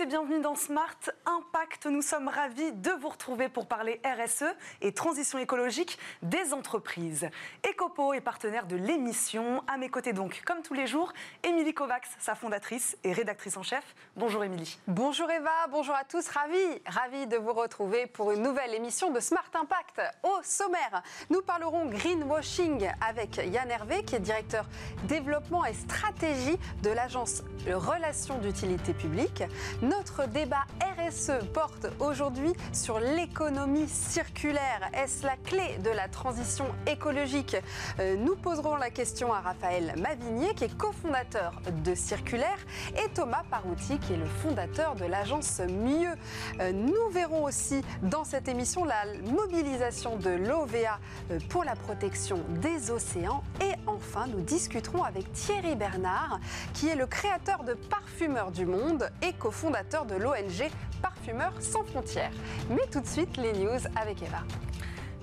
et bienvenue dans Smart Impact. Nous sommes ravis de vous retrouver pour parler RSE et transition écologique des entreprises. Ecopo est partenaire de l'émission. À mes côtés donc, comme tous les jours, Émilie Kovacs, sa fondatrice et rédactrice en chef. Bonjour Émilie. Bonjour Eva, bonjour à tous. Ravi, ravi de vous retrouver pour une nouvelle émission de Smart Impact. Au sommaire, nous parlerons greenwashing avec Yann Hervé, qui est directeur développement et stratégie de l'agence Relations d'utilité publique. Notre débat RSE porte aujourd'hui sur l'économie circulaire. Est-ce la clé de la transition écologique? Euh, Nous poserons la question à Raphaël Mavigné, qui est cofondateur de Circulaire, et Thomas Parouti, qui est le fondateur de l'agence Mieux. Euh, nous verrons aussi dans cette émission la mobilisation de l'OVA euh, pour la protection des océans. Et enfin, nous discuterons avec Thierry Bernard, qui est le créateur de Parfumeurs du Monde et cofondateur de l'ONG Parfumeurs sans frontières. Mais tout de suite, les news avec Eva.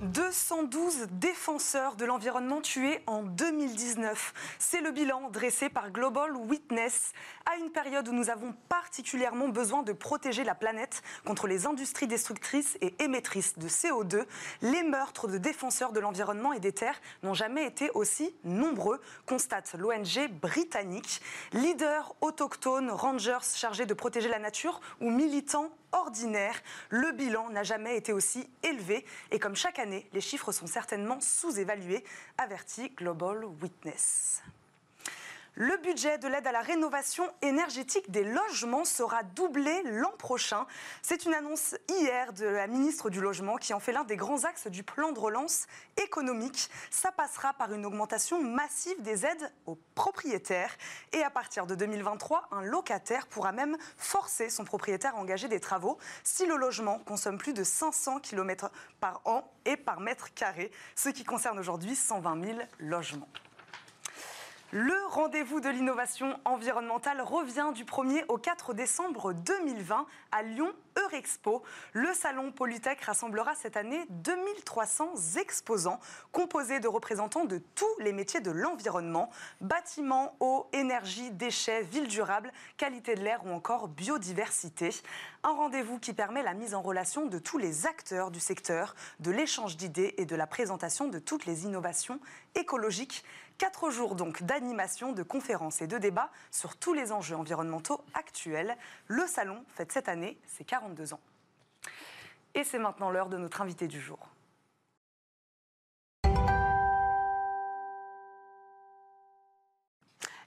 212 défenseurs de l'environnement tués en 2019. C'est le bilan dressé par Global Witness à une période où nous avons particulièrement besoin de protéger la planète contre les industries destructrices et émettrices de CO2. Les meurtres de défenseurs de l'environnement et des terres n'ont jamais été aussi nombreux, constate l'ONG britannique. Leaders autochtones, rangers chargés de protéger la nature ou militants ordinaire. Le bilan n'a jamais été aussi élevé et comme chaque année, les chiffres sont certainement sous-évalués, avertit Global Witness. Le budget de l'aide à la rénovation énergétique des logements sera doublé l'an prochain. C'est une annonce hier de la ministre du Logement qui en fait l'un des grands axes du plan de relance économique. Ça passera par une augmentation massive des aides aux propriétaires. Et à partir de 2023, un locataire pourra même forcer son propriétaire à engager des travaux si le logement consomme plus de 500 km par an et par mètre carré, ce qui concerne aujourd'hui 120 000 logements. Le rendez-vous de l'innovation environnementale revient du 1er au 4 décembre 2020 à Lyon Eurexpo. Le salon Polytech rassemblera cette année 2300 exposants composés de représentants de tous les métiers de l'environnement, bâtiments, eau, énergie, déchets, ville durable, qualité de l'air ou encore biodiversité. Un rendez-vous qui permet la mise en relation de tous les acteurs du secteur, de l'échange d'idées et de la présentation de toutes les innovations écologiques Quatre jours donc d'animation, de conférences et de débats sur tous les enjeux environnementaux actuels. Le salon fête cette année ses 42 ans. Et c'est maintenant l'heure de notre invité du jour.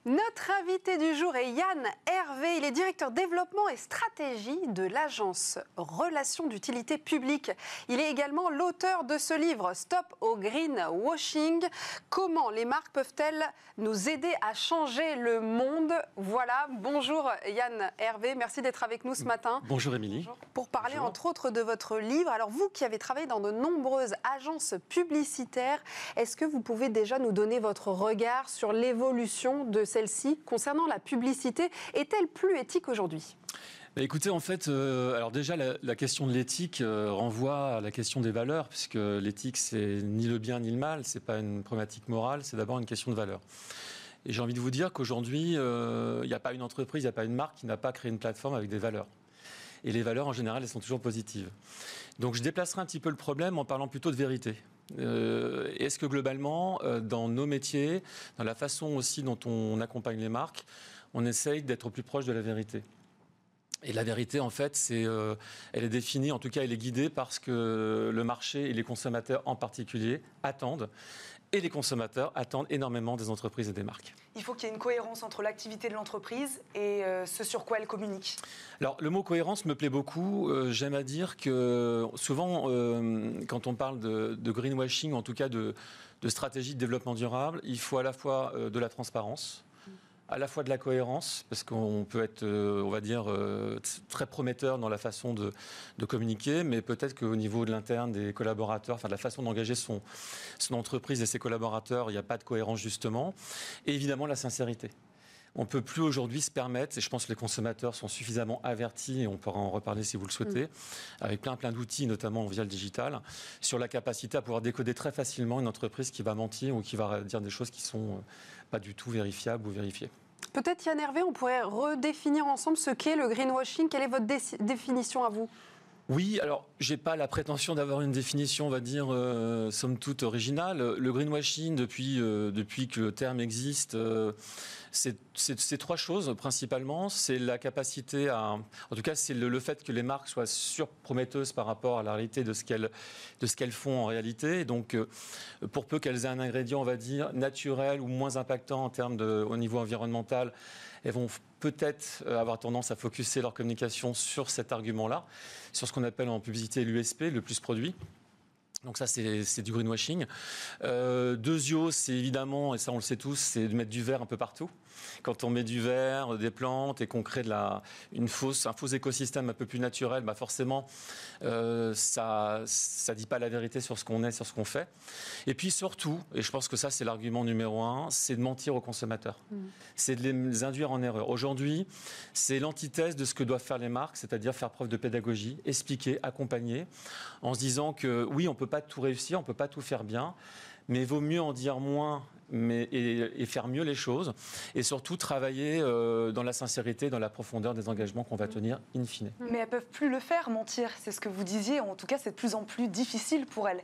Notre invité du jour est Yann Hervé. Il est directeur développement et stratégie de l'agence Relations d'utilité publique. Il est également l'auteur de ce livre Stop au greenwashing. Comment les marques peuvent-elles nous aider à changer le monde? Voilà. Bonjour Yann Hervé. Merci d'être avec nous ce matin. Bonjour Émilie. Pour parler entre autres de votre livre. Alors vous qui avez travaillé dans de nombreuses agences publicitaires, est-ce que vous pouvez déjà nous donner votre regard sur l'évolution de celle-ci concernant la publicité est-elle plus éthique aujourd'hui? Bah, écoutez, en fait, euh, alors déjà, la, question de l'éthique euh, renvoie à la question des valeurs, puisque l'éthique, c'est ni le bien ni le mal, c'est pas une problématique morale, c'est d'abord une question de valeur. Et j'ai envie de vous dire qu'aujourd'hui, euh, il n'y a pas une entreprise, il n'y a pas une marque qui n'a pas créé une plateforme avec des valeurs. Et les valeurs, en général, elles sont toujours positives. Donc je déplacerai un petit peu le problème en parlant plutôt de vérité. Euh, est-ce que globalement, euh, dans nos métiers, dans la façon aussi dont on accompagne les marques, on essaye d'être plus proche de la vérité? Et la vérité, en fait, c'est, euh, elle est définie, en tout cas, elle est guidée parce que le marché et les consommateurs en particulier attendent et les consommateurs attendent énormément des entreprises et des marques. Il faut qu'il y ait une cohérence entre l'activité de l'entreprise et euh, ce sur quoi elle communique. Alors le mot cohérence me plaît beaucoup. Euh, j'aime à dire que souvent, euh, quand on parle de, de, greenwashing, en tout cas de, de, stratégie de développement durable, il faut à la fois de la transparence à la fois de la cohérence, parce qu'on peut être, euh, on va dire, euh, très prometteur dans la façon de, communiquer, mais peut-être qu'au niveau de l'interne des collaborateurs, enfin de la façon d'engager son, son entreprise et ses collaborateurs, il n'y a pas de cohérence justement. Et évidemment la sincérité. On ne peut plus aujourd'hui se permettre, et je pense que les consommateurs sont suffisamment avertis, et on pourra en reparler si vous le souhaitez, mm. avec plein plein d'outils, notamment via le digital, sur la capacité à pouvoir décoder très facilement une entreprise qui va mentir ou qui va dire des choses qui ne sont euh, pas du tout vérifiables ou vérifiées. Peut-être Yann Hervé, on pourrait redéfinir ensemble ce qu'est le greenwashing. Quelle est votre définition à vous? Oui, alors j'ai pas la prétention d'avoir une définition, on va dire, euh, somme toute originale. Le greenwashing, depuis, euh, depuis que le terme existe, euh, c'est trois choses principalement. C'est la capacité à, en tout cas, c'est le, fait que les marques soient surprometteuses par rapport à la réalité de ce qu'elles font en réalité. donc, pour peu qu'elles aient un ingrédient, on va dire, naturel ou moins impactant en termes de, au niveau environnemental, elles vont peut-être euh, avoir tendance à focuser leur communication sur cet argument-là, sur ce qu'on appelle en publicité l'USP, le plus produit. Donc ça, c'est du greenwashing. Euh, Deuxio, c'est évidemment, et ça on le sait tous, c'est de mettre du verre un peu partout quand on met du verre, des plantes et qu'on crée de la, une fausse, un faux écosystème un peu plus naturel, bah forcément, euh, ça ne dit pas la vérité sur ce qu'on est, sur ce qu'on fait. Et puis surtout, et je pense que ça c'est l'argument numéro un, c'est de mentir aux consommateurs. Mm. C'est de les induire en erreur. Aujourd'hui, c'est l'antithèse de ce que doivent faire les marques, c'est-à-dire faire preuve de pédagogie, expliquer, accompagner, en se disant que oui, on ne peut pas tout réussir, on ne peut pas tout faire bien, mais il vaut mieux en dire moins mais, et, faire mieux les choses, et surtout travailler euh, dans la sincérité, dans la profondeur des engagements qu'on va tenir in fine. Mais elles peuvent plus le faire, mentir, c'est ce que vous disiez, en tout cas c'est de plus en plus difficile pour elles.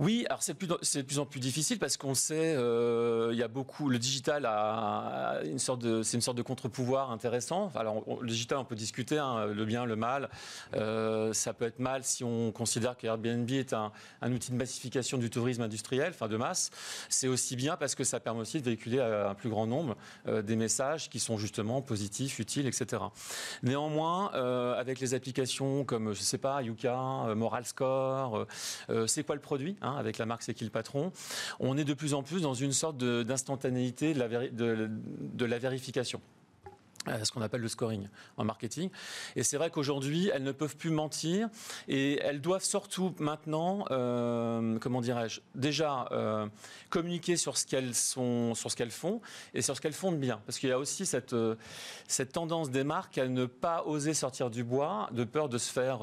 Oui, alors c'est de plus en plus difficile parce qu'on sait, euh, il y a beaucoup, le digital a une sorte de, c'est une sorte de contre-pouvoir intéressant. Alors le digital, on peut discuter, hein, le bien, le mal. Euh, ça peut être mal si on considère que Airbnb est un, outil de massification du tourisme industriel, enfin de masse. C'est aussi bien parce que ça permet aussi de véhiculer à un plus grand nombre euh, des messages qui sont justement positifs, utiles, etc. Néanmoins, avec les applications comme, je sais pas, Yuka, Moral Score, c'est quoi le produit hein, Hein, avec la marque C'est qui le patron, on est de plus en plus dans une sorte d'instantanéité de, la vérification. Euh, ce qu'on appelle le scoring en marketing. Et c'est vrai qu'aujourd'hui, elles ne peuvent plus mentir et elles doivent surtout maintenant, euh, comment dirais-je, déjà euh, communiquer sur ce qu'elles sont, font et sur ce qu'elles font de bien. Parce qu'il y a aussi cette tendance des marques à ne pas oser sortir du bois, de peur de se faire,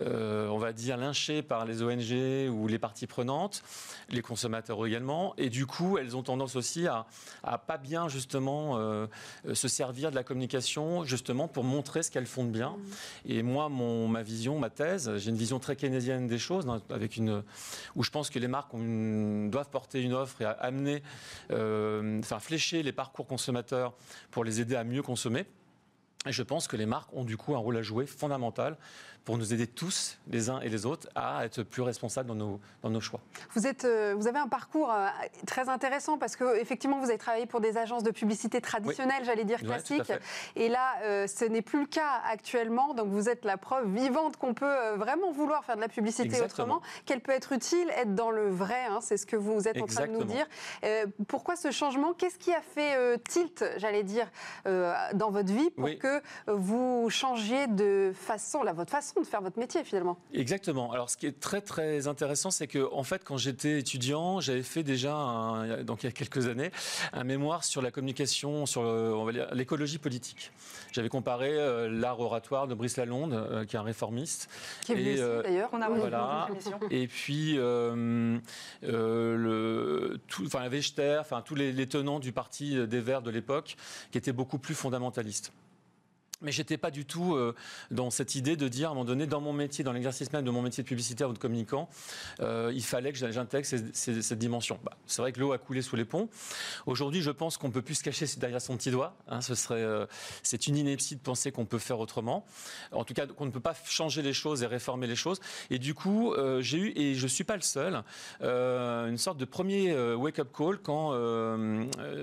on va dire, lyncher par les ONG ou les parties prenantes, les consommateurs également. Et du coup, elles ont tendance aussi à, à pas bien justement se servir de la communication justement pour montrer ce qu'elles font de bien. Mm. Et moi, mon, ma vision, ma thèse, j'ai une vision très keynésienne des choses, avec une, où je pense que les marques doivent porter une offre et amener, euh, enfin flécher les parcours consommateurs pour les aider à mieux consommer. Et je pense que les marques ont du coup un rôle à jouer fondamental pour nous aider tous, les uns et les autres, à être plus responsables dans nos, dans nos choix. Vous, êtes, euh, vous avez un parcours euh, très intéressant parce que effectivement, vous avez travaillé pour des agences de publicité traditionnelles, j'allais dire classiques. et là, euh, ce n'est plus le cas actuellement. Donc, vous êtes la preuve vivante qu'on peut vraiment vouloir faire de la publicité autrement, qu'elle peut être utile, être dans le vrai. Hein, c'est ce que vous êtes en train de nous dire. pourquoi ce changement? Qu'est-ce qui a fait tilt, j'allais dire, dans votre vie pour que vous changiez de façon, la votre façon de faire votre métier finalement. Exactement. Alors ce qui est très très intéressant, c'est que en fait quand j'étais étudiant, j'avais fait déjà donc il y a quelques années un mémoire sur la communication, sur l'écologie politique. J'avais comparé euh, l'art oratoire de Brice Lalonde, euh, qui est un réformiste, qui est euh, d'ailleurs, on a voilà, et puis le, tout, enfin enfin tous les, les tenants du parti des Verts de l'époque, qui étaient beaucoup plus fondamentalistes. Mais j'étais pas du tout euh, dans cette idée de dire à un moment donné, dans mon métier, dans l'exercice même de mon métier de publicitaire ou de communicant, euh, il fallait que j'intègre cette dimension. Bah, c'est vrai que l'eau a coulé sous les ponts. Aujourd'hui, je pense qu'on peut plus se cacher derrière son petit doigt. Hein, ce serait, euh, c'est une ineptie de penser qu'on peut faire autrement. En tout cas, qu'on ne peut pas changer les choses et réformer les choses. Et du coup, j'ai eu, et je suis pas le seul, une sorte de premier wake-up call quand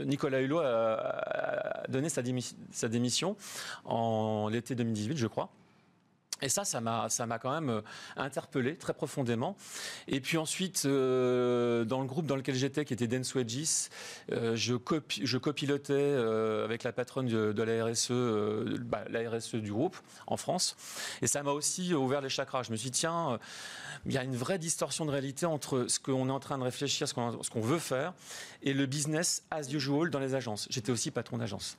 Nicolas Hulot a, donné sa, sa démission en en l'été 2018, je crois. Et ça, ça m'a, ça m'a quand même euh, interpellé très profondément. Et puis ensuite, euh, dans le groupe dans lequel j'étais, qui était Dance Wedges, euh, je, je copilotais avec la patronne de, la RSE, bah, RSE du groupe en France. Et ça m'a aussi ouvert les chakras. Je me suis dit, tiens, il y a une vraie distorsion de réalité entre ce qu'on est en train de réfléchir, ce qu'on, ce qu'on veut faire, et le business as usual dans les agences. J'étais aussi patron d'agence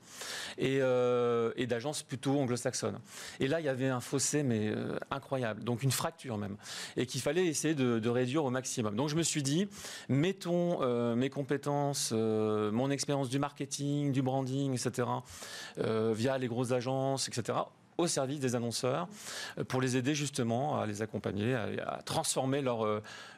et, et d'agence plutôt anglo-saxonne. Et là, il y avait un fossé mais euh, incroyable. Donc une fracture même. Et qu'il fallait essayer de, réduire au maximum. Donc je me suis dit, mettons euh, mes compétences, mon expérience du marketing, du branding, etc., via les grosses agences, etc., au service des annonceurs pour les aider justement à les accompagner, à, transformer leur,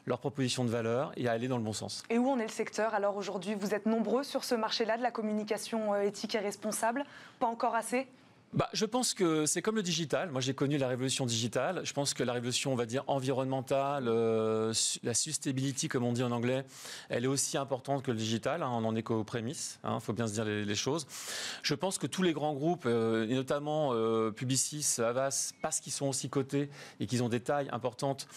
leur proposition de valeur et à aller dans le bon sens. Et où en est le secteur Alors aujourd'hui, vous êtes nombreux sur ce marché-là de la communication éthique et responsable? Pas encore assez? Bah, je pense que c'est comme le digital. Moi, j'ai connu la révolution digitale. Je pense que la révolution, on va dire, environnementale, euh, la sustainability, comme on dit en anglais, elle est aussi importante que le digital. Hein, on en est qu'aux prémices. Il hein, faut bien se dire les, choses. Je pense que tous les grands groupes, euh, et notamment euh, Publicis, Avas, parce qu'ils sont aussi cotés et qu'ils ont des tailles importantes,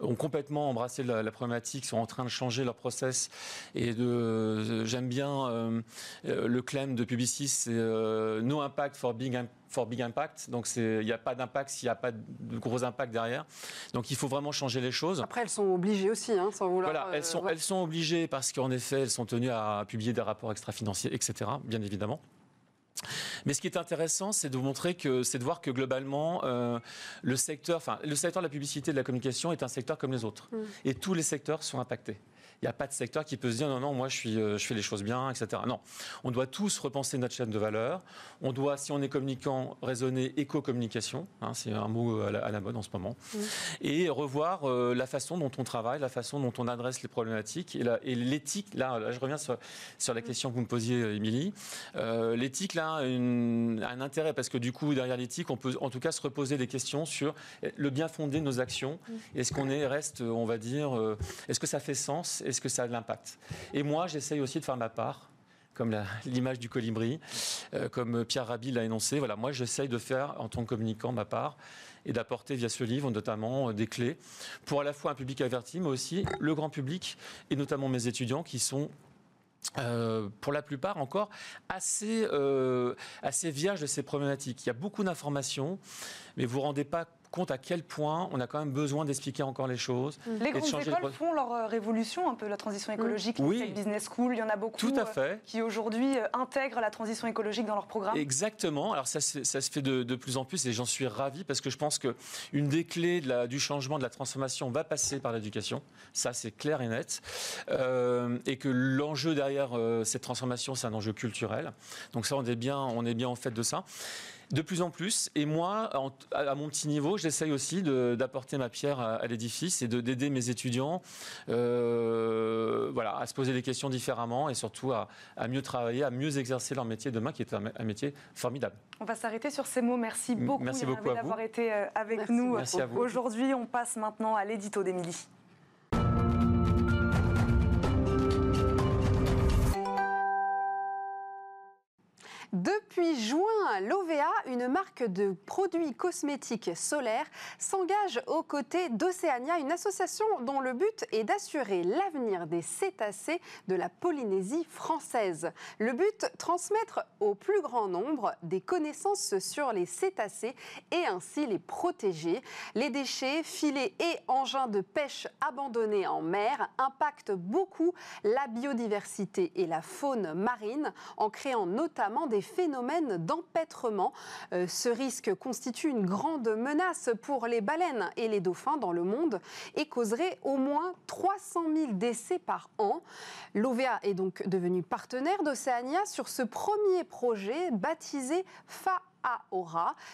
ont complètement embrassé la, problématique, sont en train de changer leur process. Et de, j'aime bien le claim de Publicis, c'est no impact for big impact for big impact. Donc il n'y a pas d'impact s'il n'y a pas de gros impact derrière. Donc il faut vraiment changer les choses. Après, elles sont obligées aussi, hein, sans vouloir. Voilà, elles sont, elles sont obligées parce qu'en effet, elles sont tenues à publier des rapports extra-financiers, etc. Bien évidemment. Mais ce qui est intéressant, c'est de montrer que c'est de voir que globalement, euh, le secteur, enfin, le secteur de la publicité et de la communication est un secteur comme les autres, mm. et tous les secteurs sont impactés. Il n'y a pas de secteur qui peut se dire non, non, moi je, suis, euh, je fais les choses bien, etc. Non, on doit tous repenser notre chaîne de valeur. On doit, si on est communicant, raisonner éco-communication, hein, c'est un mot à la, mode en ce moment, mmh. et revoir euh, la façon dont on travaille, la façon dont on adresse les problématiques et l'éthique. Là, je reviens sur, sur, la mmh. question que vous me posiez, Émilie. Euh, l'éthique, là, a un intérêt parce que du coup, derrière l'éthique, on peut en tout cas se reposer des questions sur le bien fondé de nos actions. Mmh. Est-ce qu'on est, reste, on va dire, est-ce que ça fait sens? Est-ce que ça a de l'impact? Et moi, j'essaye aussi de faire ma part comme l'image du colibri, euh, comme Pierre Rabhi l'a énoncé. Voilà, moi, j'essaye de faire, en tant que communicant, ma part et d'apporter via ce livre, notamment, euh, des clés pour à la fois un public averti, mais aussi le grand public, et notamment mes étudiants qui sont euh, pour la plupart encore assez, assez vierges de ces problématiques. Il y a beaucoup d'informations, mais vous ne vous rendez pas compte à quel point on a quand même besoin d'expliquer encore les choses. Les grandes écoles font leur euh, révolution, un peu la transition écologique. Oui. Business School, il y en a beaucoup Tout à fait. Euh, qui aujourd'hui euh, intègrent la transition écologique dans leur programme. Exactement. Alors ça, ça se fait de, plus en plus et j'en suis ravi parce que je pense qu'une des clés de la, du changement, de la transformation va passer par l'éducation. Ça, c'est clair et net. et que l'enjeu derrière cette transformation, c'est un enjeu culturel. Donc ça, on est bien, on est bien en fait de ça. De plus en plus. Et moi, à mon petit niveau, j'essaye aussi d'apporter ma pierre à, l'édifice et d'aider mes étudiants euh, voilà, à se poser des questions différemment et surtout à, mieux travailler, à mieux exercer leur métier demain, qui est un, métier formidable. On va s'arrêter sur ces mots. Merci beaucoup, Merci beaucoup d'avoir été euh, avec nous. Aujourd'hui, on passe maintenant à l'édito d'Émilie. Depuis juin, l'OVA, une marque de produits cosmétiques solaires, s'engage aux côtés d'Océania, une association dont le but est d'assurer l'avenir des cétacés de la Polynésie française. Le but, transmettre au plus grand nombre des connaissances sur les cétacés et ainsi les protéger. Les déchets, filets et engins de pêche abandonnés en mer impactent beaucoup la biodiversité et la faune marine en créant notamment des phénomène d'empêtrement. Euh, ce risque constitue une grande menace pour les baleines et les dauphins dans le monde et causerait au moins 300 000 décès par an. L'OVA est donc devenu partenaire d'Océania sur ce premier projet baptisé FA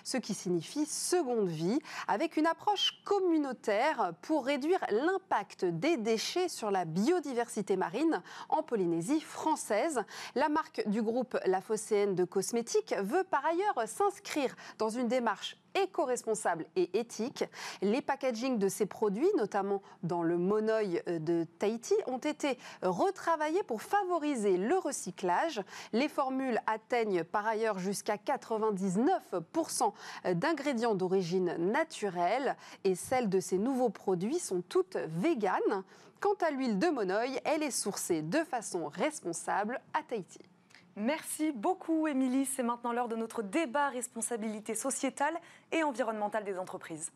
Ce qui signifie seconde vie, avec une approche communautaire pour réduire l'impact des déchets sur la biodiversité marine en Polynésie française. La marque du groupe La Phocéenne de cosmétiques veut par ailleurs s'inscrire dans une démarche éco-responsable et éthique. Les packagings de ces produits, notamment dans le monoeil euh, de Tahiti, ont été retravaillés pour favoriser le recyclage. Les formules atteignent par ailleurs jusqu'à 99% d'ingrédients d'origine naturelle et celles de ces nouveaux produits sont toutes véganes. Quant à l'huile de monoeil, elle est sourcée de façon responsable à Tahiti. Merci beaucoup, Émilie. C'est maintenant l'heure de notre débat responsabilité sociétale et environnementale des entreprises.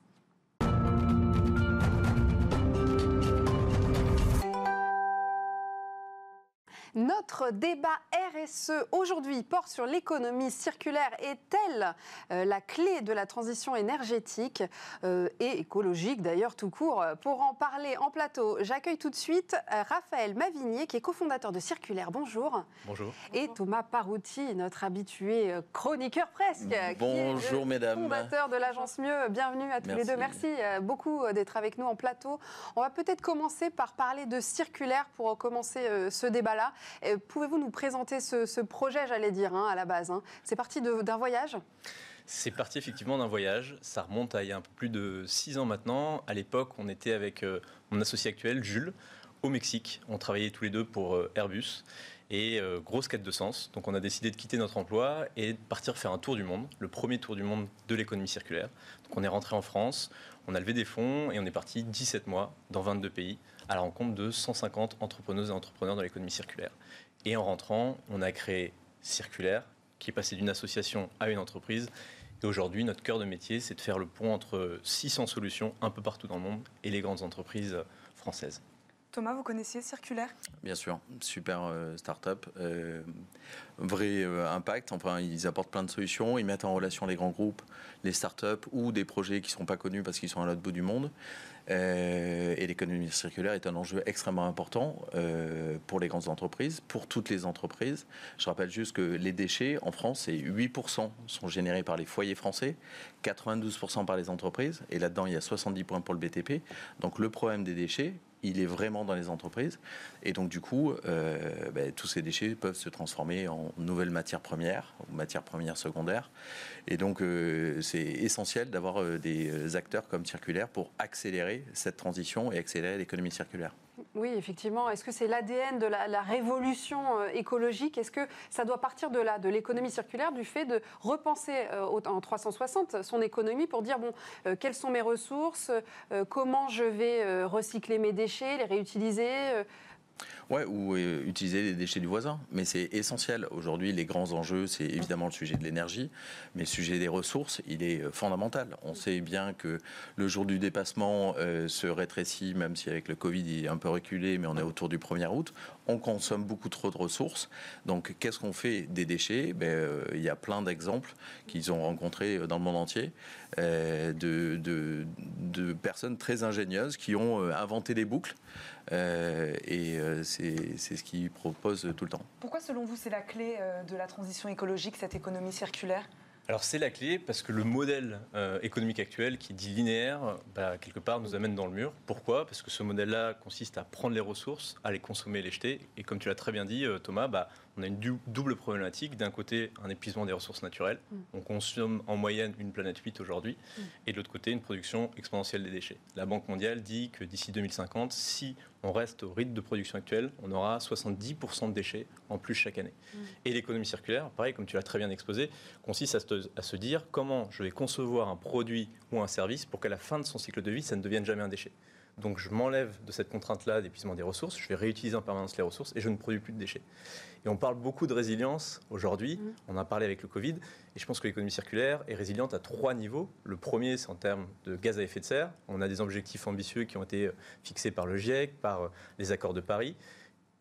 Notre débat RSE aujourd'hui porte sur l'économie circulaire. Est-elle euh, la clé de la transition énergétique euh, et écologique d'ailleurs tout court Pour en parler en plateau, j'accueille tout de suite euh, Raphaël Mavigné qui est cofondateur de Circulaire. Bonjour. Bonjour. Et Thomas Parouti, notre habitué chroniqueur presque. Bonjour mesdames. Fondateur de l'agence Mieux. Bienvenue à tous les deux. Merci beaucoup d'être avec nous en plateau. On va peut-être commencer par parler de circulaire pour commencer ce débat-là. Pouvez-vous nous présenter ce, projet, j'allais dire, hein, à la base hein C'est parti d'un voyage? C'est parti effectivement d'un voyage. Ça remonte à il y a un peu plus de six ans maintenant. À l'époque, on était avec euh, mon associé actuel, Jules, au Mexique. On travaillait tous les deux pour euh, Airbus. Et euh, grosse quête de sens. Donc on a décidé de quitter notre emploi et de partir faire un tour du monde, le premier tour du monde de l'économie circulaire. Donc on est rentré en France, on a levé des fonds et on est parti 17 mois dans 22 pays à la rencontre de 150 entrepreneuses et entrepreneurs dans l'économie circulaire. Et en rentrant, on a créé Circulaire, qui est passé d'une association à une entreprise. Et aujourd'hui, notre cœur de métier, c'est de faire le pont entre 600 solutions un peu partout dans le monde et les grandes entreprises françaises. Thomas, vous connaissiez Circulaire? Bien sûr, super euh, start-up, euh, vrai euh, impact. Enfin, ils apportent plein de solutions, ils mettent en relation les grands groupes, les start-up ou des projets qui ne sont pas connus parce qu'ils sont à l'autre bout du monde. Euh, et l'économie circulaire est un enjeu extrêmement important pour les grandes entreprises, pour toutes les entreprises. Je rappelle juste que les déchets en France, c'est 8% sont générés par les foyers français, 92% par les entreprises, et là-dedans, il y a 70 points pour le BTP. Donc le problème des déchets, il est vraiment dans les entreprises. Et donc, du coup, euh, ben, tous ces déchets peuvent se transformer en nouvelles matières premières, matières premières secondaires. Et donc, euh, c'est essentiel d'avoir euh, des acteurs comme Circulaire pour accélérer cette transition et accélérer l'économie circulaire. Oui, effectivement. Est-ce que c'est l'ADN de la, révolution euh, écologique? Est-ce que ça doit partir de là, de l'économie circulaire, du fait de repenser euh, en 360 son économie pour dire, bon, euh, quelles sont mes ressources Comment je vais recycler mes déchets, les réutiliser Ouais, ou euh, utiliser les déchets du voisin. Mais c'est essentiel. Aujourd'hui, les grands enjeux, c'est évidemment le sujet de l'énergie, mais le sujet des ressources, il est euh, fondamental. On sait bien que le jour du dépassement euh, se rétrécit, même si avec le Covid, il est un peu reculé, mais on est autour du 1er août. On consomme beaucoup trop de ressources. Donc, qu'est-ce qu'on fait des déchets? Ben, Il y a plein d'exemples qu'ils ont rencontrés dans le monde entier de, de, personnes très ingénieuses qui ont inventé des boucles. et c'est ce qu'ils proposent tout le temps. Pourquoi, selon vous, c'est la clé euh, de la transition écologique, cette économie circulaire? Alors c'est la clé parce que le modèle euh, économique actuel qui dit linéaire, bah, quelque part nous amène dans le mur. Pourquoi? Parce que ce modèle-là consiste à prendre les ressources, à les consommer et les jeter. Et comme tu l'as très bien dit euh, Thomas, bah, on a une double problématique. D'un côté, un épuisement des ressources naturelles. Mm. On consomme en moyenne une planète 8 aujourd'hui. Mm. Et de l'autre côté, une production exponentielle des déchets. La Banque mondiale dit que d'ici 2050, si on reste au rythme de production actuel, on aura 70% de déchets en plus chaque année. Mm. Et l'économie circulaire, pareil, comme tu l'as très bien exposé, consiste à se dire comment je vais concevoir un produit ou un service pour qu'à la fin de son cycle de vie, ça ne devienne jamais un déchet. Donc je m'enlève de cette contrainte-là d'épuisement des ressources, je vais réutiliser en permanence les ressources et je ne produis plus de déchets. Et on parle beaucoup de résilience aujourd'hui, mmh. on en a parlé avec le Covid, et je pense que l'économie circulaire est résiliente à trois niveaux. Le premier, c'est en termes de gaz à effet de serre. On a des objectifs ambitieux qui ont été euh, fixés par le GIEC, par euh, les accords de Paris.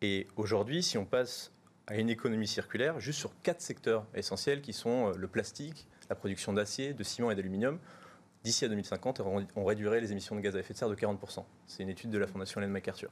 Et aujourd'hui, si on passe à une économie circulaire, juste sur quatre secteurs essentiels qui sont euh, le plastique, la production d'acier, de ciment et d'aluminium, d'ici à 2050, on réduirait les émissions de gaz à effet de serre de 40%. C'est une étude de la Fondation Hélène MacArthur.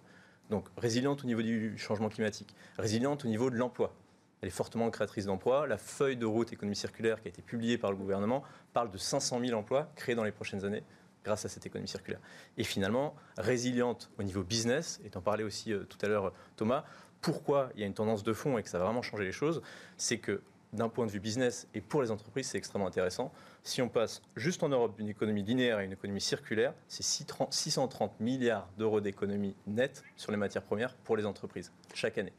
Donc résiliente au niveau du changement climatique, résiliente au niveau de l'emploi. Elle est fortement créatrice d'emplois. La feuille de route économie circulaire qui a été publiée par le gouvernement parle de 500 000 emplois créés dans les prochaines années grâce à cette économie circulaire. Et finalement, résiliente au niveau business, et en parlait aussi euh, tout à l'heure Thomas, pourquoi il y a une tendance de fond et que ça va vraiment changer les choses, c'est que d'un point de vue business et pour les entreprises, c'est extrêmement intéressant. Si on passe juste en Europe d'une économie linéaire à une économie circulaire, c'est 630 milliards d'euros d'économie nette sur les matières premières pour les entreprises chaque année.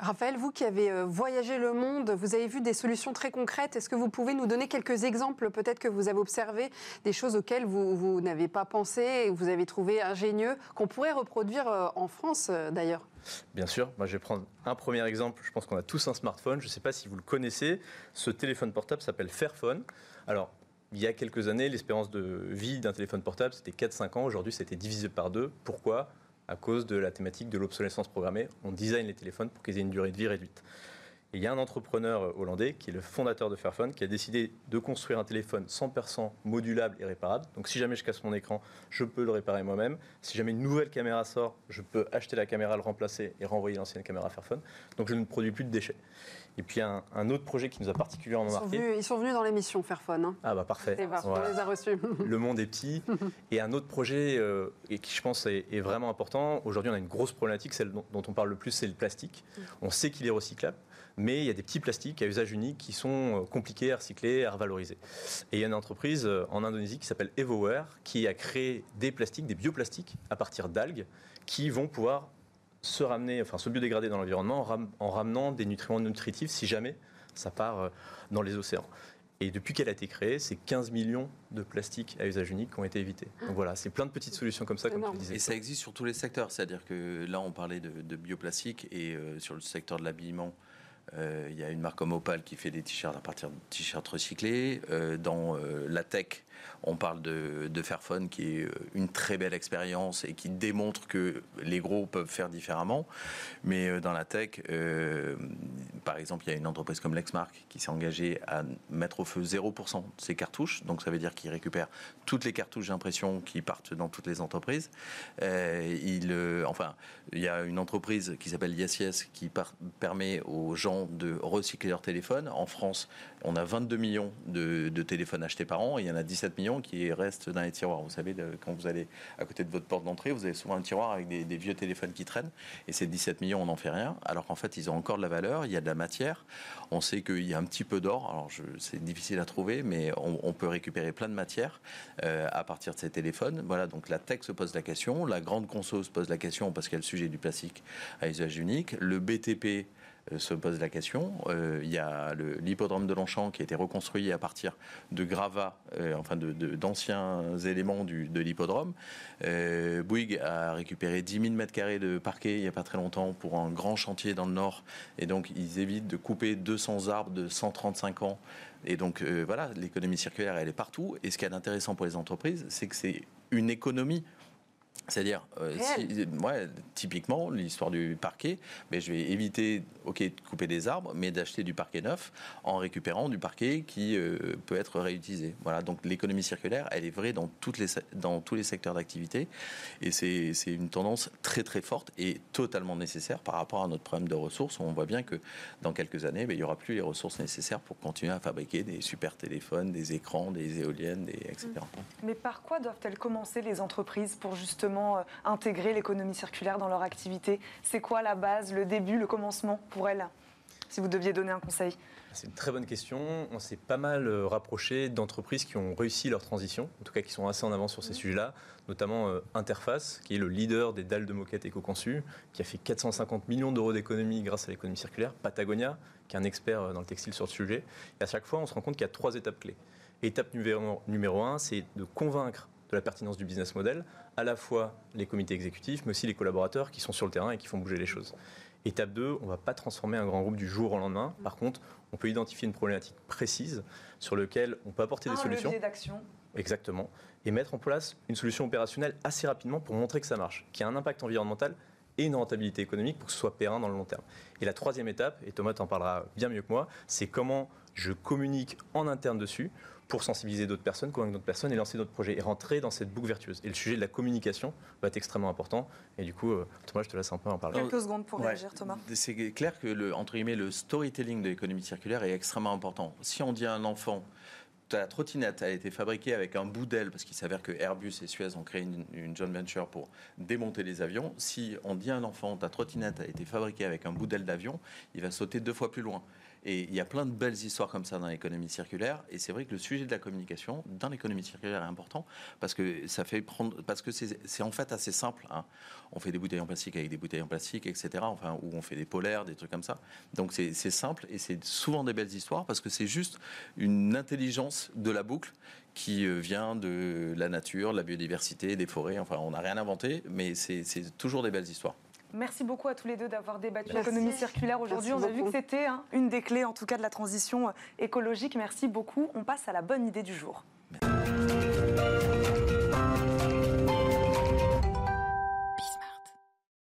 Raphaël, vous qui avez euh, voyagé le monde, vous avez vu des solutions très concrètes. Est-ce que vous pouvez nous donner quelques exemples, peut-être que vous avez observé, des choses auxquelles vous, n'avez pas pensé et vous avez trouvé ingénieux, qu'on pourrait reproduire euh, en France euh, d'ailleurs? Bien sûr, je vais prendre un premier exemple. Je pense qu'on a tous un smartphone. Je ne sais pas si vous le connaissez. Ce téléphone portable s'appelle Fairphone. Alors, il y a quelques années, l'espérance de vie d'un téléphone portable, c'était 4-5 ans. Aujourd'hui, c'était divisé par deux. Pourquoi? À cause de la thématique de l'obsolescence programmée. On design les téléphones pour qu'ils aient une durée de vie réduite. Et il y a un entrepreneur hollandais qui est le fondateur de Fairphone qui a décidé de construire un téléphone 100% modulable et réparable. Donc si jamais je casse mon écran, je peux le réparer moi-même. Si jamais une nouvelle caméra sort, je peux acheter la caméra, le remplacer et renvoyer l'ancienne caméra Fairphone. Donc je ne produis plus de déchets. Et puis un, un autre projet qui nous a particulièrement Ils sont marqué. venus, ils sont venus dans l'émission Fairphone. Hein. Ah bah parfait. Voilà. On les a reçus. Le monde est petit. Et un autre projet euh, et qui, je pense, est, est vraiment important. Aujourd'hui, on a une grosse problématique, celle dont, dont on parle le plus, c'est le plastique. On sait qu'il est recyclable, mais il y a des petits plastiques à usage unique qui sont euh, compliqués à recycler, à revaloriser. Et il y a une entreprise euh, en Indonésie qui s'appelle EvoWare qui a créé des plastiques, des bioplastiques à partir d'algues qui vont pouvoir se ramener, enfin se biodégrader dans l'environnement en, ram- en ramenant des nutriments nutritifs si jamais ça part euh, dans les océans. Et depuis qu'elle a été créée, c'est 15 millions de plastiques à usage unique qui ont été évités. Donc voilà, c'est plein de petites solutions comme ça, comme tu disais. Et ça existe sur tous les secteurs, c'est-à-dire que là on parlait de, de bioplastique et euh, sur le secteur de l'habillement, euh, il y a une marque comme Opal qui fait des t-shirts à partir de t-shirts recyclés. Euh, dans euh, la tech, on parle de, Fairphone qui est euh, une très belle expérience et qui démontre que les gros peuvent faire différemment. Mais euh, dans la tech, euh, par exemple, il y a une entreprise comme Lexmark qui s'est engagée à mettre au feu 0% de ses cartouches. Donc ça veut dire qu'ils récupèrent toutes les cartouches d'impression qui partent dans toutes les entreprises. Enfin, il y a une entreprise qui s'appelle YesYes qui par- permet aux gens de recycler leur téléphone. En France, on a 22 millions de, de téléphones achetés par an et il y en a 17 millions qui restent dans les tiroirs. Vous savez, quand vous allez à côté de votre porte d'entrée, vous avez souvent un tiroir avec des, vieux téléphones qui traînent et ces 17 millions, on n'en fait rien. Alors qu'en fait, ils ont encore de la valeur, il y a de la matière. On sait qu'il y a un petit peu d'or. Alors, c'est difficile à trouver, mais on, peut récupérer plein de matière euh, à partir de ces téléphones. Voilà, donc la tech se pose la question, la grande conso se pose la question parce qu'il y le sujet du plastique à usage unique, le BTP se pose la question. Euh, il y a l'hippodrome de Longchamp qui a été reconstruit à partir de gravats, euh, enfin de- de- d'anciens éléments du- de l'hippodrome. Euh, Bouygues a récupéré 10 000 mètres carrés de parquet il n'y a pas très longtemps pour un grand chantier dans le nord. Et donc ils évitent de couper 200 arbres de 135 ans. Et donc euh, voilà, l'économie circulaire, elle est partout. Et ce qui est intéressant pour les entreprises, c'est que c'est une économie. C'est-à-dire, euh, si- ouais, typiquement, l'histoire du parquet, mais je vais éviter, ok, de couper des arbres, mais d'acheter du parquet neuf en récupérant du parquet qui euh, peut être réutilisé. Voilà, donc l'économie circulaire, elle est vraie dans, toutes les, dans tous les secteurs d'activité, et c'est une tendance très très forte et totalement nécessaire par rapport à notre problème de ressources. On voit bien que dans quelques années, ben, il n'y aura plus les ressources nécessaires pour continuer à fabriquer des super téléphones, des écrans, des éoliennes, des, etc. Mais par quoi doivent-elles commencer les entreprises pour justement euh, intégrer l'économie circulaire dans leur activité C'est quoi la base, le début, le commencement pour elles Si vous deviez donner un conseil? C'est une très bonne question. On s'est pas mal euh, rapproché d'entreprises qui ont réussi leur transition, en tout cas qui sont assez en avance sur ces sujets-là, notamment euh, Interface, qui est le leader des dalles de moquette éco-conçues, qui a fait 450 millions d'euros d'économies grâce à l'économie circulaire, Patagonia, qui est un expert dans le textile sur le sujet. Et à chaque fois, on se rend compte qu'il y a trois étapes clés. Étape numéro, numéro un, c'est de convaincre de la pertinence du business model, à la fois les comités exécutifs, mais aussi les collaborateurs qui sont sur le terrain et qui font bouger les choses. Étape 2, on ne va pas transformer un grand groupe du jour au lendemain. Par contre, on peut identifier une problématique précise sur laquelle on peut apporter des solutions. d'action. Exactement. Et mettre en place une solution opérationnelle assez rapidement pour montrer que ça marche, qu'il y a un impact environnemental et une rentabilité économique pour que ce soit périn dans le long terme. Et la troisième étape, et Thomas t'en parlera bien mieux que moi, c'est comment je communique en interne dessus pour sensibiliser d'autres personnes, convaincre d'autres personnes et lancer d'autres projets et rentrer dans cette boucle vertueuse. Et le sujet de la communication va être extrêmement important. Et du coup, euh, Thomas, je te laisse un peu en parler. Quelques secondes pour Ouais. réagir, Thomas. C'est clair que le, entre guillemets, le storytelling de l'économie circulaire est extrêmement important. Si on dit à un enfant, ta trottinette a été fabriquée avec un bout parce qu'il s'avère que Airbus et Suez ont créé une, joint venture pour démonter les avions. Si on dit à un enfant, ta trottinette a été fabriquée avec un bout d'avion, il va sauter deux fois plus loin. Et il y a plein de belles histoires comme ça dans l'économie circulaire. Et c'est vrai que le sujet de la communication dans l'économie circulaire est important parce que ça fait prendre, parce que c'est en fait assez simple. hein. On fait des bouteilles en plastique avec des bouteilles en plastique, etc. Enfin, ou on fait des polaires, des trucs comme ça. Donc c'est simple et c'est souvent des belles histoires parce que c'est juste une intelligence de la boucle qui euh, vient de la nature, la biodiversité, des forêts. Enfin, on n'a rien inventé, mais c'est toujours des belles histoires. Merci beaucoup à tous les deux d'avoir débattu l'économie circulaire aujourd'hui. On a vu que c'était hein, une des clés, en tout cas, de la transition euh, écologique. Merci beaucoup. On passe à la bonne idée du jour.